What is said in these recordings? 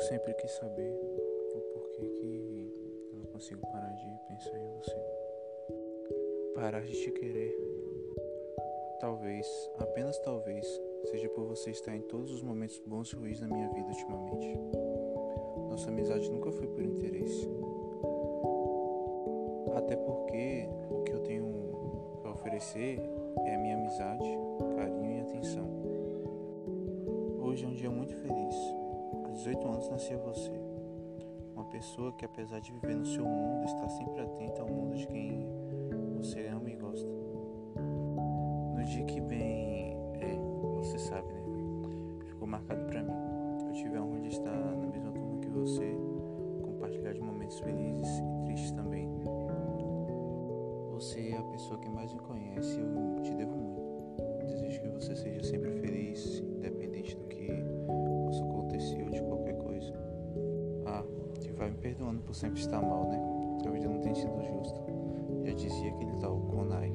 sempre quis saber o porquê que eu não consigo parar de pensar em você. Parar de te querer. Talvez, apenas talvez, seja por você estar em todos os momentos bons e ruins da minha vida ultimamente. Nossa amizade nunca foi por interesse. Até porque o que eu tenho para oferecer é a minha amizade, carinho e atenção. Hoje é um dia muito feliz 18 anos nascia você. Uma pessoa que, apesar de viver no seu mundo, está sempre atenta ao mundo de quem você ama e gosta. No dia que bem é, você sabe, né? Ficou marcado para mim. Eu tive a honra de estar na mesma turma que você, compartilhar de momentos felizes e tristes também. Você é a pessoa que mais me conhece e eu te devo muito. Desejo que você vai me perdoando por sempre estar mal, né? A vida não tem sido justa. Já dizia aquele tal Konai.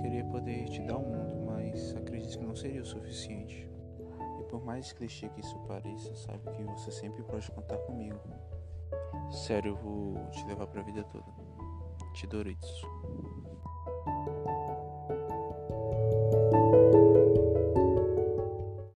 Queria poder te dar o um mundo, mas acredito que não seria o suficiente. E por mais clichê que isso pareça, sabe que você sempre pode contar comigo. Sério, eu vou te levar pra vida toda. Te Doritos.